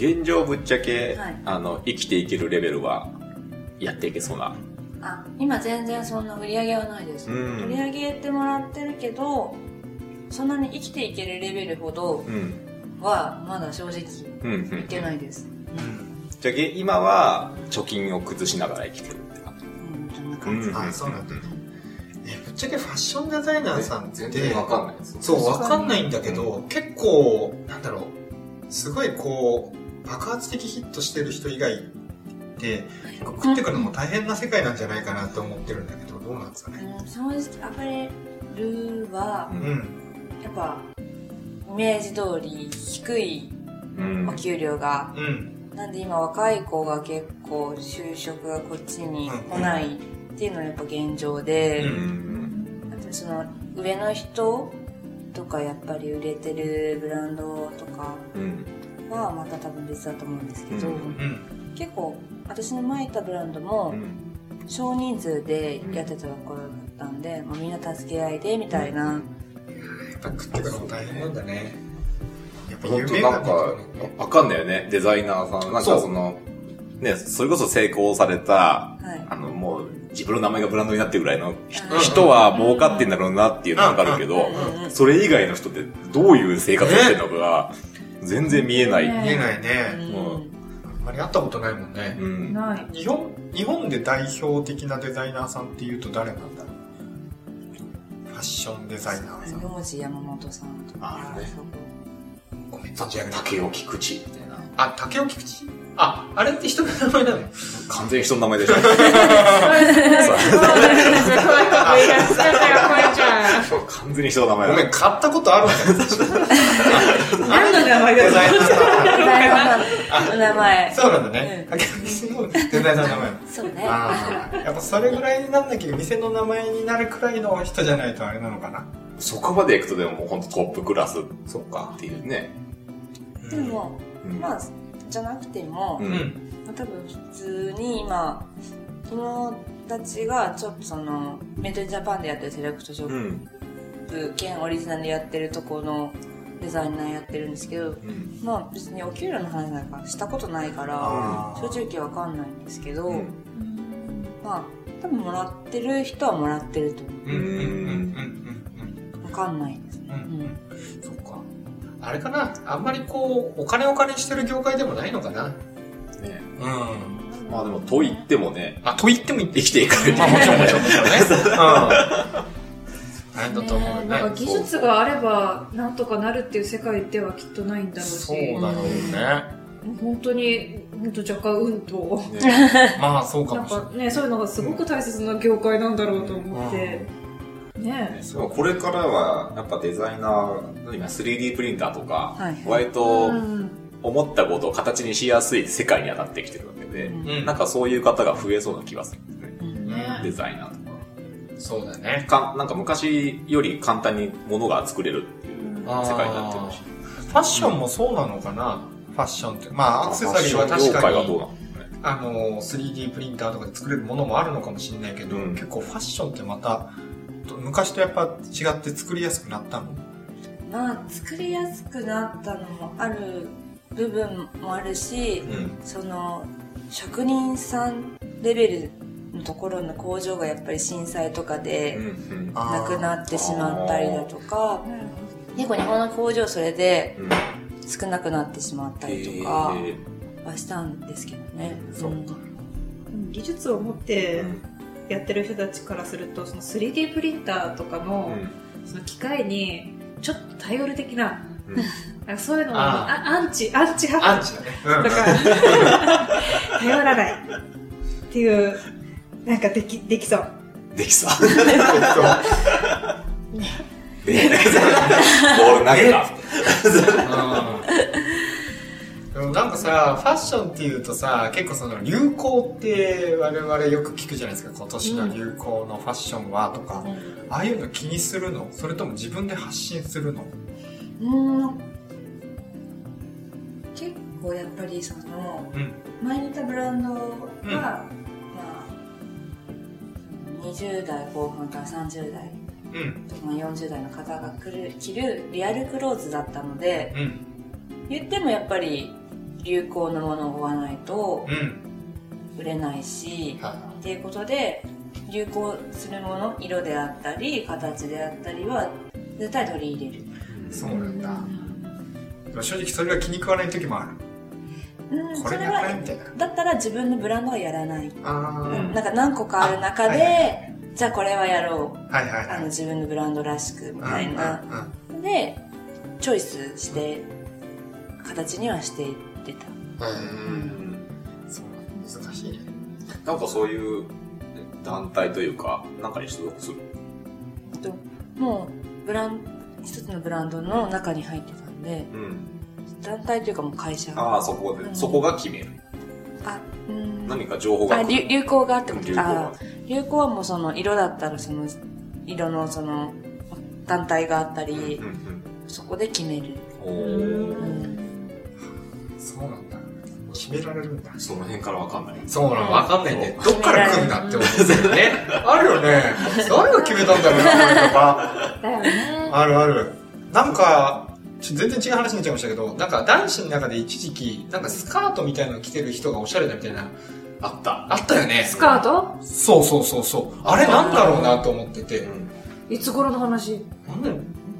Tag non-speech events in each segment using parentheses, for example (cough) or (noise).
現状ぶっちゃけ、はいあの、生きていけるレベルは、やっていけそうな。あ今全然そんな売り上げはないです、うん売り上げてもらってるけどそんなに生きていけるレベルほどうん。はまだ正直い。けないですじゃあ、げ今は、貯金を崩しながら生きてるって感じ。うんあ、そうなんだ。え、ぶっちゃけファッションデザイナーさんって、全然わかんないです。そう、わかんないんだけど、結構、なんだろう、すごいこう、爆発的ヒットしてる人以外って、食っていくのも大変な世界なんじゃないかなと思ってるんだけど、どうなんですかね？うん正直アパレルはううんん。やっぱイメージ通り低いうんお給料が、うん。なんで今若い子が結構就職がこっちに来ないっていうのがやっぱ現状で。あとその上の人とかやっぱり売れてるブランドとかうん。はまた多分別だと思うんですけど、うん。うん。結構私の前行ったブランドも少人数でやってたところだったんで、もうみんな助け合いでみたいな、やっぱ食っていくのも大変なんだね。やっぱ本当夢がなんか、わかんないよね、デザイナーさん。なんかその、ね、それこそ成功された、はい。あの、もう、自分の名前がブランドになってるぐらいの人は儲かってんだろうなっていうのはわかるけどそれ以外の人ってどういう生活をしてるのかが、全然見えない。ね見えないね。うんあんまり会ったことないもんね。うん。ない。日本、日本で代表的なデザイナーさんっていうと誰なんだろうファッションデザイナーさん。山本さんとかあーねそうごめん。竹尾菊池みたいな。あ、竹尾菊池？あ、あれって人の名前なの？完全に人の名前でしょ。そう完全に人の名前だ。ごめん、買ったことあるんだよ。何の名前だデザイナーさデザイナーさんの名前ん。そうなんだね。竹尾菊池のデザイナーの名前。そうねああ、やっぱそれぐらいになんなきゃ店の名前になるくらいの人じゃないとあれなのかな？そこまで行くとでももう本当トップクラス。そっか。っていうね。でも、うんまあじゃなくても、ううん多分普通に今友達がちょっとそのメイドジャパンでやってるセレクトショッうん。プ兼オリジナルでやってるとこのデザイナーやってるんですけどうん。まあ別にお給料の話なんかしたことないから正直わかんないんですけど、うん。まあ多分もらってる人はもらってると思う。わかんないですね、うん。うん。あれかな？あんまりこう、お金お金してる業界でもないのかな？ねうん。まあでも、と言ってもね、あ、と言っても言って生きていかれる。まあもちろんもちろんですよね。(laughs) うん。大変だと思うよね。なんか技術があればなんとかなるっていう世界ではきっとないんだろうしそうだろうね。本当に本当若干運とまあそうかなんもしれない。かねそういうのがすごく大切な業界なんだろうと思ってねでもこれからは、やっぱデザイナー、今 3D プリンターとか、はい割うとん思ったことを形にしやすい世界にはなってきてるわけで、うんなんかそういう方が増えそうな気がするんですね。うんねデザイナーとか。そうだね。かなんか昔より簡単に物が作れるっていう世界になってるし。ファッションもそうなのかな？ファッションって。まあアクセサリーは確か業界がどうに、なのね。あの、3D プリンターとかで作れるものもあるのかもしれないけど、うん結構ファッションってまた、昔とやっぱ違って作りやすくなったの？まあ作りやすくなったのもある部分もあるし、うん。その職人さんレベルのところの工場がやっぱり震災とかうんでなくなってしまったりだとかなる結構日本の工場それでうん。少なくなってしまったりとかへはしたんですけどね、そうか。技術を持ってやってる人たちからするとその 3D プリンターとかーのうん。その機械にちょっと頼る的なうん。(laughs) なんかそういうのもああアンチアンチア派ンチだね。うん。だから (laughs) 頼らないっていうなんかできできそう。できそう。(laughs) で、ボール投げた。さ、ファッションっていうとさ、結構その流行って我々よく聞くじゃないですか。今年の流行のファッションはとか。ああいうの気にするの？それとも自分で発信するの？うん結構やっぱりそのうん。前にいたブランドが、うんまあ20代後半から30代うん。とかまあ40代の方が来る着るリアルクローズだったのでうん。言ってもやっぱり流行のものを追わないとうん。売れないし、はっていうことで流行するもの色であったり形であったりは絶対取り入れる、い。そうなんだ。でも正直それが気に食わない時もある。うん、これがそれはこれみたいな。だったら自分のブランドはやらない、あうんなんか何個かある中で、あはいはいじゃあこれはやろうあ。はいはいはい。あの自分のブランドらしくみたいな、うんうんでチョイスして形にはしていってたうんうん。そう。難しい。ね。なんかそういう団体というか、なんかに所属する？ともうブラン一つのブランドの中に入ってたんでうん。団体というかもう会社。ああ、そこで、うん。そこが決める。あうん。何か情報があ流流行がってこと流行があ流行はもうその色だったらその色のその団体があったり、うんうんそこで決める、おうーん、そうなんだ。決められるんだ。その辺からわかんない。そうなの、わかんないね。どっから来んだって思ってるよね。あるよね。誰が決めたんだろうな、これとか。だよね。あるある。なんか、ちょ全然違う話になっちゃいましたけど、なんか男子の中で一時期、なんかスカートみたいなの着てる人がおしゃれだみたいな、あった。あったよね。スカート？そうそうそうそう。あれなんだろうなと思ってて。いつ頃の話？なんだよ。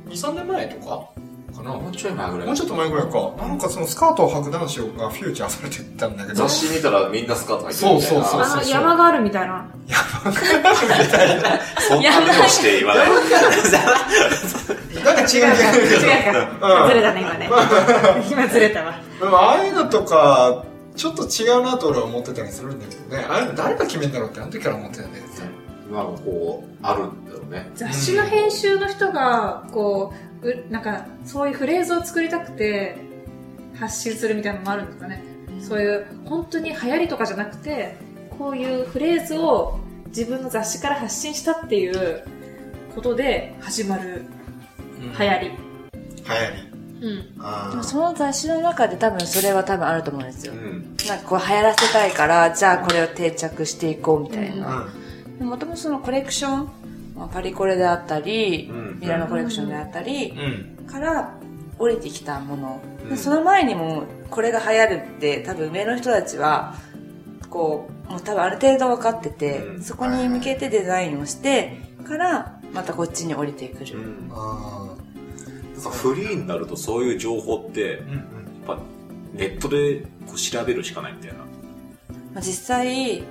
2、3年前とか？かなもうちょい前ぐらい。もうちょっと前ぐらいか。なんかそのスカートを履く男子がフューチャーされてたんだけど。雑誌見たらみんなスカート履いてるみたいな。そうそうそうあの、山があるみたいな。そんな目をして言わない。なんか違う違う違う。違うか。ずれたね、今ね。今ずれたわ。でもああいうのとか、ちょっと違うなと俺は思ってたりするんだけどね。ああいうの誰が決めんだろうってあの時から思ってたんだけどさ。まあ、こう、あるんだろうね。雑誌の編集の人が、こう、うなんか、そういうフレーズを作りたくて、発信するみたいなのもあるんですかね。そういう、本当に流行りとかじゃなくて、こういうフレーズを自分の雑誌から発信したっていうことで始まる流行り。流行り。うん。あでもその雑誌の中で多分それは多分あると思うんですよ、うん。なんかこう流行らせたいからじゃあこれを定着していこうみたいな、うもともとそのコレクション、まあ、パリコレであったり、うんミラノコレクションであったり、ん。うん。から降りてきたもの、うんでその前にもこれが流行るって多分上の人たちはこうもう多分ある程度分かってて、うんそこに向けてデザインをしてからまたこっちに降りてくる、うん。あなんかフリーになるとそういう情報って、あ。うんやっぱネットでこう調べるしかないみたいな。まあ、実際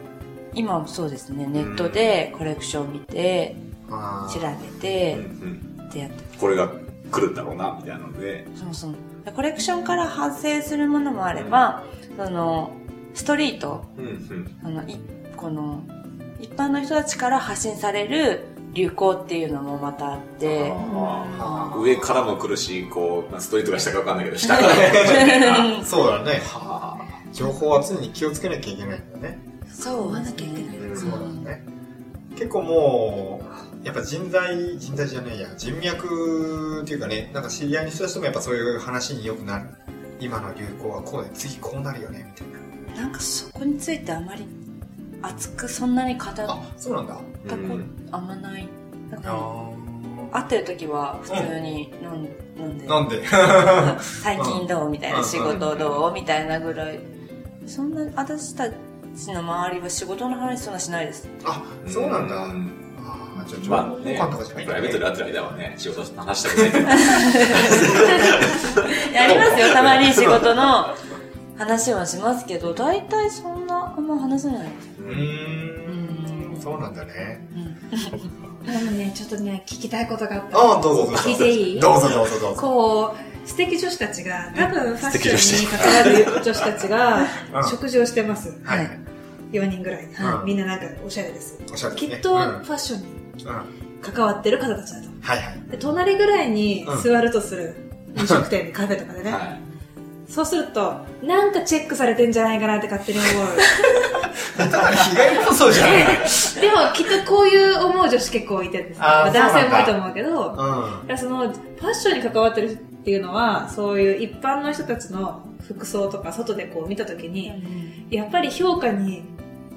今もそうですねネットでコレクション見てうん。あ調あ。べてうんうん。ってやってこれが来るんだろうな、みたいなので。そうそうでコレクションから発生するものもあれば、そのストリートうんうん。あのいこの一般の人たちから発信される流行っていうのもまたあって上からも来るし、こう、まあストリートが下かわかんないけど、下からも来るみたいな。(laughs) そうだね。は情報は常に気をつけなきゃいけないんだね。そう追わなきゃいけないうんそうだね。結構もう、やっぱ人材、人材じゃないや、人脈っていうかね、なんか知り合いの人たちともやっぱそういう話によくなる。今の流行はこうで、次こうなるよね、みたいな。なんかそこについてあまり熱くそんなに語ったこあ、そうなんだ。とうん。あんまない。なんかあ会ってる時は普通に飲んで？なんで？(laughs) 最近どうみたいなうん仕事どうみたいなぐらい。そんな私たちの周りは仕事の話そんなしないです。あ、そうなんだ。じゃあ情まあね、換とかじゃないんだプライベートでね。会ってる間はね、仕事の話したくないけど。(laughs) やりますよたまに仕事の話はしますけど大体そんなあんま話せないうーん、そうなんだね。でもね、ちょっとね、聞きたいことがあった。ああ、どうぞどうぞ。聞いていい？どうぞどうぞどうぞ。こう、素敵女子たちが、多分ファッションに関わる女子たちがうん、食事をしてます。はい。4人ぐらい。うんみんななんかおしゃれです。おしゃれですね。きっとフうんァッションにうん。関わってる方たちだと。はいはい。で、隣ぐらいに座るとする。飲食店にカフェとかでね。はい。そうすると、なんかチェックされてんじゃないかなって勝手に思う。(laughs) ただ被害こそじゃない。(laughs) でも、きっとこういう思う女子結構いてですね。あーまあ男性も多いと思うけど、うん。そのファッションに関わってるっていうのはそういう一般の人たちの服装とか外でこう見た時にやっぱり評価に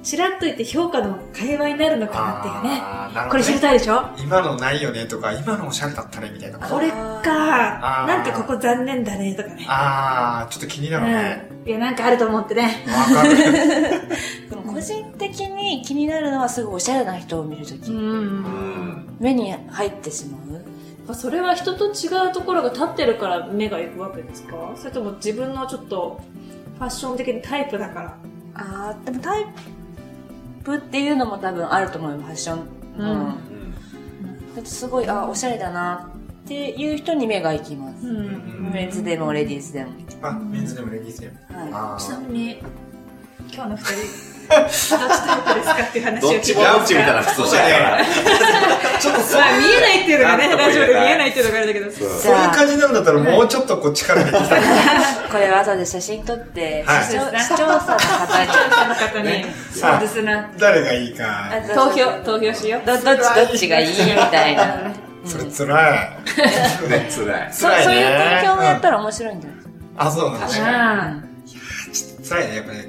ちらっと言って評価の会話になるのかなっていうね。ねこれ知りたいでしょ？今のないよねとか、今のおしゃれだったねみたいな。これかなんかここ残念だねとかね。あー、ちょっと気になるね。うん。いや、なんかあると思ってね。わかる。(laughs) でも個人的に気になるのはすごいおしゃれな人を見るとき。目に入ってしまう？まあそれは人と違うところが立ってるから目が行くわけですか？それとも自分のちょっとファッション的にタイプだから。あー、でもタイプっていうのも多分あると思うよ、ファッション。うんうん。うん。だってすごい、あ、おしゃれだなっていう人に目が行きます。うん。メンズでもレディースでも。あ、メンズでもレディースでも。はあちなーみに、今日の二人、どっちタイプですかっていう話をどっちもどっちみたいな服装してるから。ちょっとそうまあ見えないっていうのがね、ラジオで見言えないっていうのがあれだけど。そうい。そう感じなんだったらもうちょっとこう力入ってきた。これは後で写真撮って、はい視聴視聴者の方に、その方に、ねそうですな。誰がいいか。投票、投票しよう。ど、どっち、どっちがいいみたいな。それ辛い。ね、辛い。そ辛いねそういう投票もやったら面白いんじゃない？あ、そうなんだね。あ辛いね。やっぱね、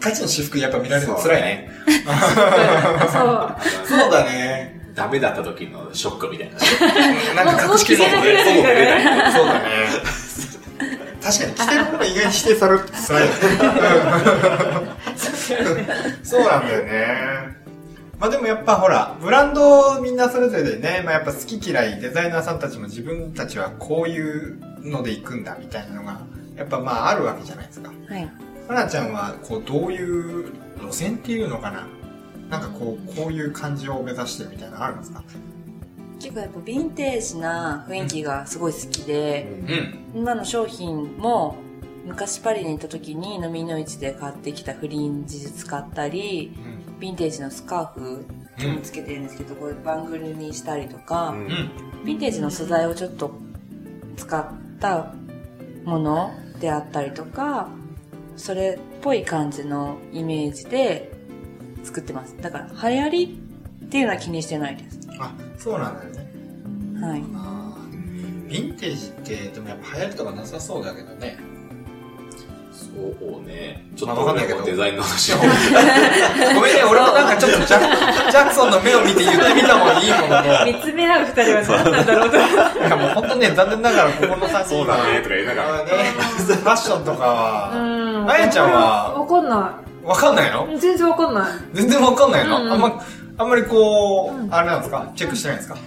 か、価値の私服やっぱ見られるの辛いね。あ、そうだね。ダメだった時のショックみたいな。なんか隠しきれないそうだね。確かに着てるものが意外に否定されるって辛い。そうなんだよね。まあでもやっぱほら、ブランドみんなそれぞれでね、まあやっぱ好き嫌い、デザイナーさんたちも自分たちはこういうので行くんだみたいなのが、やっぱまああるわけじゃないですか。はい。花ちゃんはこうどういう路線っていうのかな？なんかこう、こういう感じを目指してるみたいなのあるんですか？結構やっぱヴィンテージな雰囲気がすごい好きで、うん。今の商品も昔パリに行った時に飲みの市で買ってきたフリンジ使ったり、ヴィンテージのスカーフうんをつけてるんですけど、こういうバングルにしたりとか、うんうん。ヴィンテージの素材をちょっと使ったものであったりとか、それっぽい感じのイメージで作ってます。だから流行りっていうのは気にしてないです。あ、そうなんだよね。はい。あーヴィンテージって、でもやっぱ流行りとかなさそうだけどね。そうね。ちょまっとあわかんないけどデザインの話を。(laughs) ごめんね、俺もなんかちょっとジャ (laughs) ジャクソンの目を見て言ってみた方がいいものの。見つめ合う二人は何なんだろうと。いやもう本当ね、残念ながらここの3人そうだねとか言いながらね、ファッションとかは、うん。あやちゃんは？わかんなわかんないの？い。全然わかんない。全然わかんないの、うんあんま、あんまりこう、うんあれなんですか？チェックしてないんですか？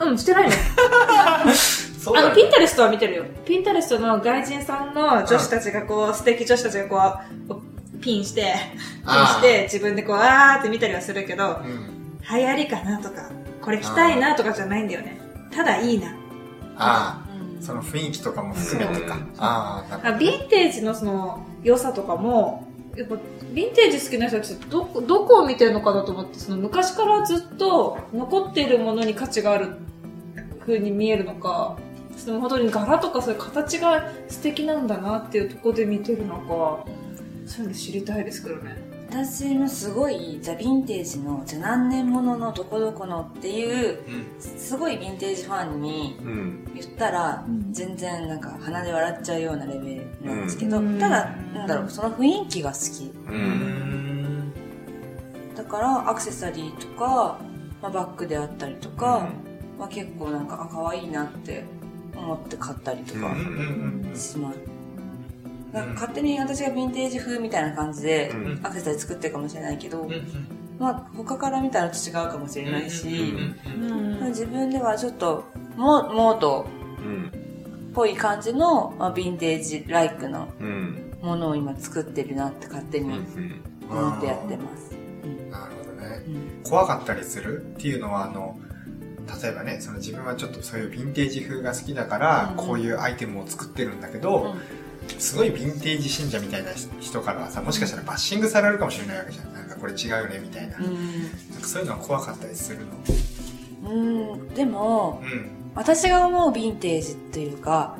うん、してないね。(laughs) そうあの、ピンタレストは見てるよ。ピンタレストの外人さんの女子たちがこう、素敵女子たちがこう、ピンして、ピンして、自分でこう、あーって見たりはするけど、うん。流行りかなとか、これ着たいなとかじゃないんだよね。ただいいな。ああ、うんその雰囲気とかも含めてか。ああ、ヴィンテージのその、良さとかも、やっぱ、ヴィンテージ好きな人たちってどこ、どこを見てるのかなと思って、その昔からずっと残っているものに価値がある風に見えるのか、その本当に柄とかそういう形が素敵なんだなっていうところで見てるのか、そういうの知りたいですけどね。私もすごい、じゃあヴィンテージの、じゃあ何年もののどこどこのっていう、ど。うん。すごいヴィンテージファンにうん。言ったら、うん全然なんか鼻で笑っちゃうようなレベルなんですけど、うんただ、なんだろう、その雰囲気が好き。だから、アクセサリーとか、まあ、バッグであったりとか、まあ、結構なんか、あ、可愛いなって思って買ったりとかします。なんか勝手に私がヴィンテージ風みたいな感じでうん。アクセサリー作ってるかもしれないけど、まあ他から見たらちょっと違うかもしれないし、うんうんまあ自分ではちょっとモモードうん。っぽい感じの、まあ、ヴィンテージライクのうん。ものを今作ってるなって勝手に思ってやってます。なるほどね。うん。怖かったりするっていうのは、あの、例えばね、その自分はちょっとそういうヴィンテージ風が好きだから、うんこういうアイテムを作ってるんだけど、すごいヴィンテージ信者みたいな人からはさ、もしかしたらバッシングされるかもしれないわけじゃん。なんかこれ違うよね、みたいな。なんうんかそういうのは怖かったりするの？うん、うんでも、うん。私が思うヴィンテージっていうか、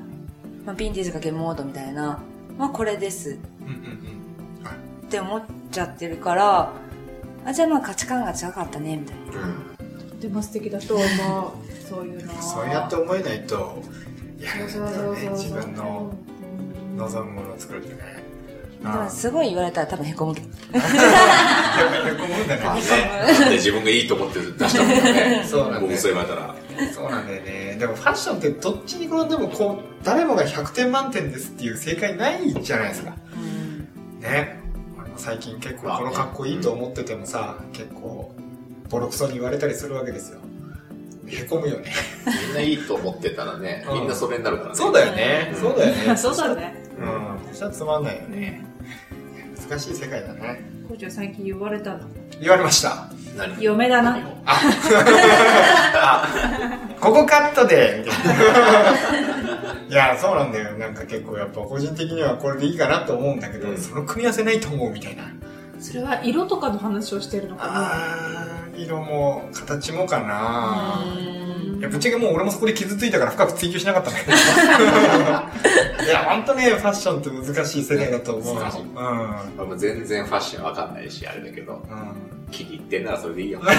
まあ、ヴィンテージかけモードみたいな、まあこれですうんうんうん。はい。って思っちゃってるから、あ、じゃあまあ価値観が違かったね、みたいな。うん。とても素敵だと思う。そういうのは。そうやって思えないと、やるんだよね、自分の望むものを作るってね。でもすごい言われたら多分へこむけど。へこむんだね。だって自分がいいと思って出したもんね。そうなんだ言われたら。そうなんだよね。でもファッションってどっちに転んでもこう、誰もが100点満点ですっていう正解ないじゃないですか。ね。俺も最近結構この格好いいと思っててもさ、結構、ボロクソに言われたりするわけですよ。へこむよね。みんないいと思ってたらね、みんなそれになるからね。そうだよね。そうだよね。(laughs) そうだね。うん。そしたらつまんないよね。難しい世界だね。コーチは最近言われたの？言われました。何？嫁だな。ここカットでみたいないや、そうなんだよ。なんか結構やっぱ個人的にはこれでいいかなと思うんだけど、うんその組み合わせないと思うみたいな。それは色とかの話をしてるのかな？あー、色も形もかな。いや、ぶっちゃけもう俺もそこで傷ついたから深く追求しなかったんだけど。(laughs) いや、ほんとね、ファッションって難しい世界だと思うの。難しいまあもう全然ファッションわかんないし、あれだけど、うん。うん。気に入ってんならそれでいいよ。そう。や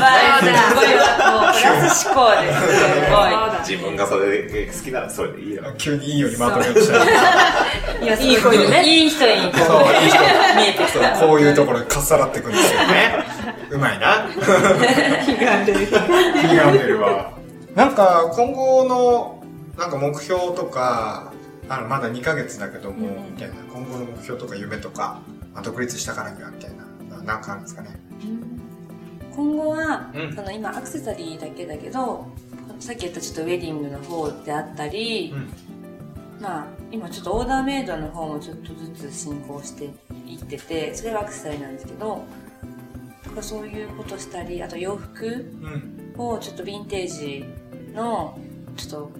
ばい。すごいわ。もうプラス思考です。すご自分がそれで好きならそれでいいよ。急にいいようにまとめようとしたら。い。いや、いい子にね。いい人にこそうう、いい人見えてきた。こういうところでかっさらってくんですよね。うまいな。気が出る。気が出るわ。なんか、今後の、なんか目標とか、あの、まだ2ヶ月だけども、うんみたいな、今後の目標とか夢とか、まあ、独立したからには、みたいな、ななんかあるんですかね。今後は、うんその今アクセサリーだけだけど、さっき言ったちょっとウェディングの方であったり、うん。まあ、今ちょっとオーダーメイドの方もちょっとずつ進行していってて、それがアクセサリーなんですけど、とかそういうことしたり、あと洋服うん。をちょっとヴィンテージの、ちょっと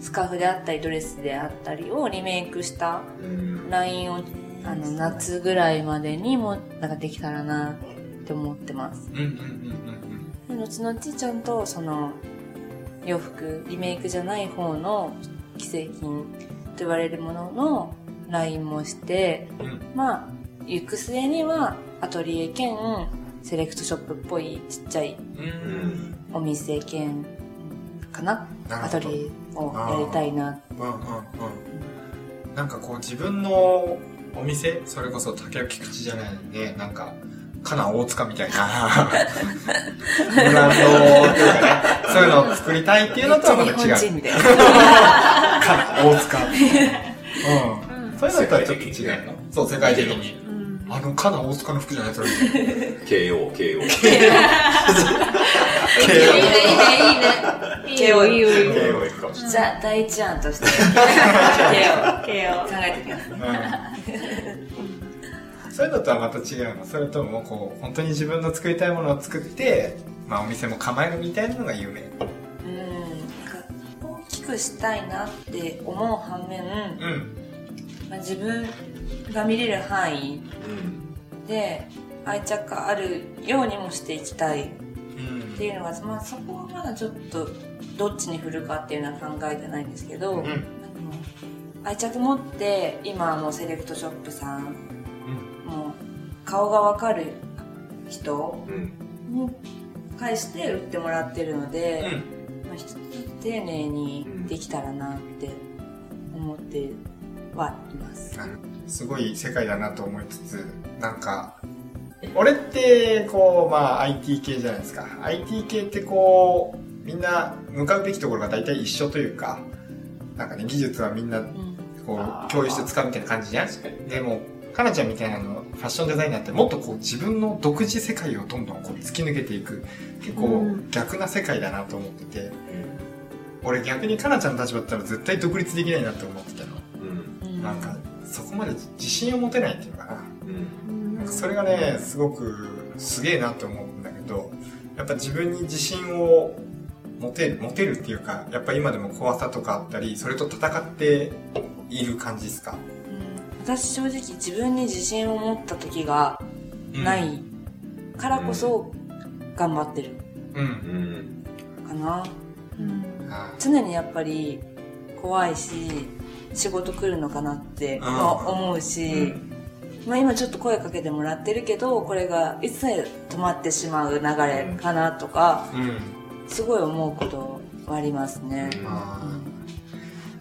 スカーフであったりドレスであったりをリメイクしたうん。ラインをあの夏ぐらいまでにもなんかできたらなって思ってます。後々ちゃんとその洋服リメイクじゃない方の既製品と言われるもののラインもして。まあ行く末にはアトリエ兼セレクトショップっぽいちっちゃいうん。お店兼かな？アトリエをやりたいなうんうんうん。なんかこう自分のお店、それこそ竹内口じゃないんで、なんか、かな大塚みたいな、ブランドっていうかね、そういうのを作りたいっていうのとはまた違う。日本人みたいな (laughs) かな大塚。うん。そういうのとはちょっと違うの。そう、世界的に。あの、かな大塚の服じゃないそれ。(laughs) KO、KO。いいねいいねいいねいいよ、いいよ、いいよ。KO 行くかもしれない。ザ第一案として。手を考えてきますうん。そういうのとはまた違うの。それともこう本当に自分の作りたいものを作って、まあ、お店も構えるみたいなのが夢。うん。大きくしたいなって思う反面、うん。まあ、自分が見れる範囲うん。で愛着があるようにもしていきたいっうんていうのが、まあ、そこはまだちょっとどっちに振るかっていうのは考えてないんですけど、うん愛着持って今のセレクトショップさんもう顔がわかる人うん。に返して売ってもらってるので、うんまあ、一つ丁寧にできたらなって思ってはいます。すごい世界だなと思いつつなんか俺ってこうまあ IT 系じゃないですか IT 系ってこうみんな向かうべきところが大体一緒というかなんかね技術はみんなうんこう共有して使うみたいな感じじゃん？でも、かなちゃんみたいなの、ファッションデザイナーってもっとこう自分の独自世界をどんどんこう突き抜けていく、結構うん逆な世界だなと思ってて、俺逆にかなちゃんの立場だったら絶対独立できないなって思ってたの。うん。うんなんか、そこまで自信を持てないっていうのかな。うん。なんかそれがね、すごくすげえなって思うんだけど、やっぱ自分に自信を持てる、持てるっていうか、やっぱ今でも怖さとかあったり、それと戦っている感じですか？うん私正直自分に自信を持った時がないからこそ頑張ってるうん。うん。かな。うんあ常にやっぱり怖いし、仕事来るのかなってうん思うし、まあ今ちょっと声かけてもらってるけど、これがいつ止まってしまう流れかなとか、うん。すごい思うことはありますね。うん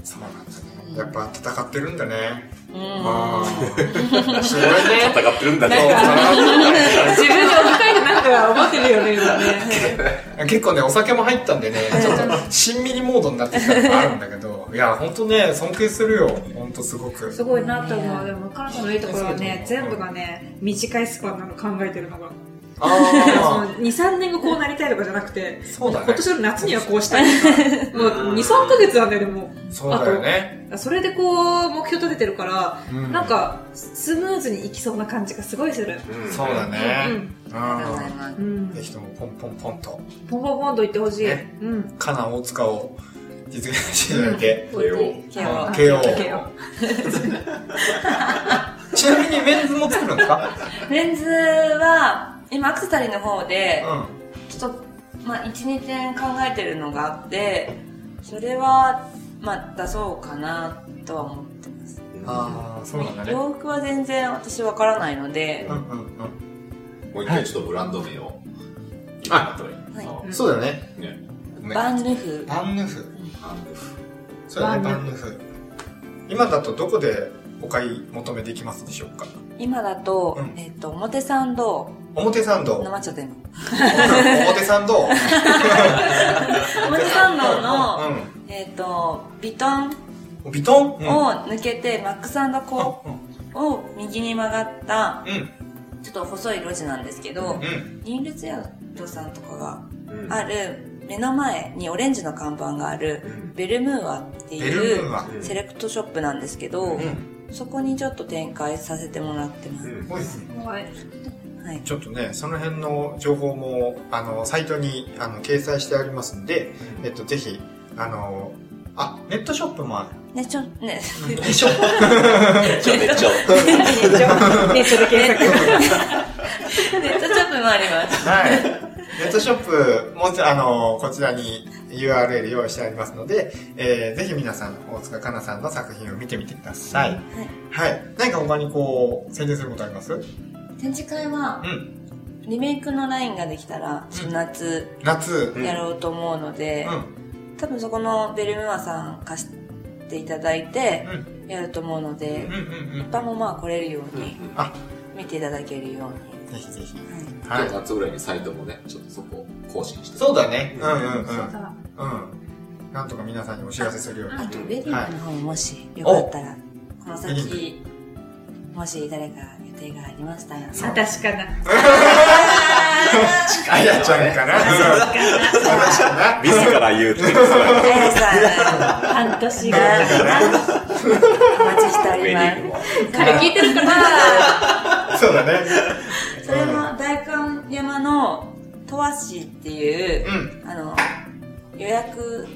そうなんだね。やっぱ戦ってるんだね。あー (laughs) それね。戦ってるんだね。自分で置き換えてなんか思ってるよね、今ね。結構ね、お酒も入ったんでね、ちょっと、しんみりモードになってきたのもあるんだけど、いや、ほんとね、尊敬するよ。ほんとすごく。すごいなと思う。でも、彼女のいいところはね、全部がね、短いスパンなの考えてるのが。そあの2、3年後こうなりたいとかじゃなくて、そうだね今年の夏にはこうしたいとか、(laughs) もう2、3ヶ月なんだよね、もあ、そうだよね。う。それでこう、目標立ててるから、うんなんか、スムーズにいきそうな感じがすごいする。うんそうだね。うんありがとうございます。うん。ぜひともポンポンポンと、ポンポンポンと言ってほしい。ねうん。カナン大塚を実現していただいて、(laughs) 慶応あ慶応慶応ちなみにメンズも作るんですか？レンズは、今アクセサリーの方で、うちょっと、まあ、1、2点考えてるのがあって、それは、まあ、出そうかなとは思ってます。ん。ああ、そうなんだね。洋服は全然私わからないのでう、んうんうん。もう一回ちょっとブランド名を言ってもらった方がいい。はいあそうだね。ね。ねバンヌフ。バンヌフ。アンドフ。そうだね、ババンンヌフ。今だとどこでお買い求めできますでしょうか？今だと、うんえっ、と、表参道、表参道。生ちゃってんの。表参道。(laughs) 表参道の、うえっ、と、ビトンん。ビトン？うん。を抜けて、マックスコーを右に曲がった、うん。ちょっと細い路地なんですけど、うん。リンルツヤードさんとかがうんある目の前にオレンジの看板があるうんベルムーアっていう。セレクトショップなんですけど、うん。そこにちょっと展開させてもらってます。うんほいはい。はい。ちょっとね、その辺の情報も、あの、サイトに、あの、掲載してありますんで、えっと、ぜひ、あの、あ、ネットショップもあね、ちょ、ね、る。ネットショップ。ネットで検索。ネットショップもあります。はい。ネットショップも、あの、こちらに URL 用意してありますので、えー、ぜひ皆さん、大塚かなさんの作品を見てみてください。はい。何か他にこう、宣伝することあります？展示会はう、ん。リメイクのラインができたら、うん夏夏。やろうと思うので、うん。多分そこのベルムーアさん貸していただいて、うん。やると思うのでうん。う、ん。うん一。般もまあ来れるように、あ、見ていただけるように。ぜひぜひ。はいはい。今日夏ぐらいにサイトもね、ちょっとそこ更新して。そうだね。うんうんうん。そうだ。うん。なんとか皆さんにお知らせするように。あと、ウェディングの方ももしよかったら、この先、もし誰か予定がありましたら、私 (laughs) かな。あやちゃんかな私かな自ら言うっていう。あやさ半年ん、が。お待ちしており。ます。彼聞いてるかな (laughs) そうだね。それも代官山の十和市っていう、うん。あの、予約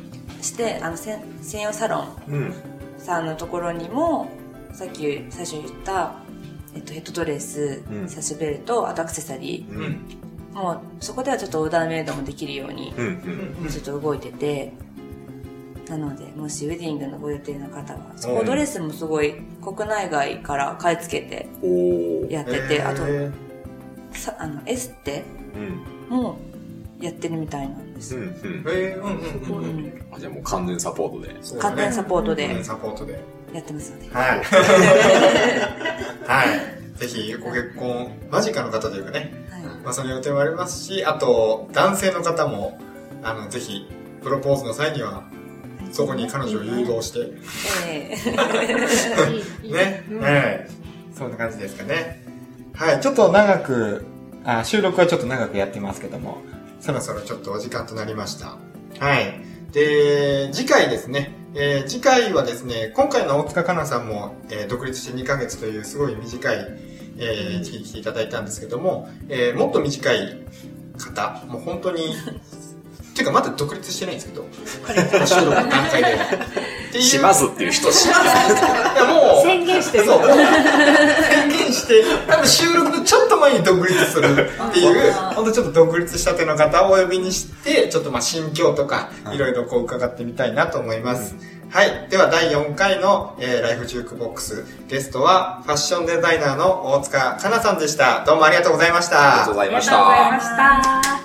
して、あの、せん専用サロンうん。さんのところにも、さっき最初言った、えっと、ヘッドドレス、うんサッシュベルト、あとアクセサリ。ー、もうそこではちょっとオーダーメイドもできるように。ちょっと動いてて、なので、もしウェディングのご予定の方は、そこドレスもすごい国内外から買い付けて。やってて、あとへさあのエステうん。もやってるみたいなんです。うん。うん。ーえー、うんうんうん。じゃあもう完全サポートで。完全サポート完で全サポートで。やってますので。はい。(laughs) はい。ぜひ、ご結婚、間近の方というかね、はい。まあ、その予定もありますし、あと、男性の方も、あの、ぜひ、プロポーズの際には、そこに彼女を誘導して、ええ (laughs) ね、うんええそんな感じですかね。はい、ちょっと長く、あ収録はちょっと長くやってますけども、そろそろちょっとお時間となりました。はい。で、次回ですね、えー次回はですね、今回の大塚かなさんも、えー独立して2ヶ月というすごい短い、えー時期に来ていただいたんですけども、えーもっと短い方、もう本当に、っていうかまだ独立してないんですけど、収録の段階で。っていうしますっていう人しいやもう、宣言してるそう、宣言して、多分収録のちょっと前に独立するっていう、あーほんとちょっと独立したての方をお呼びにして、ちょっとまあ心境とか、はいいろいろこう伺ってみたいなと思います。はい。では第4回の、えーライフジュークボックス、ゲストはファッションデザイナーの大塚かなさんでした。どうもありがとうございました。ありがとうございましありがとうございたま。した。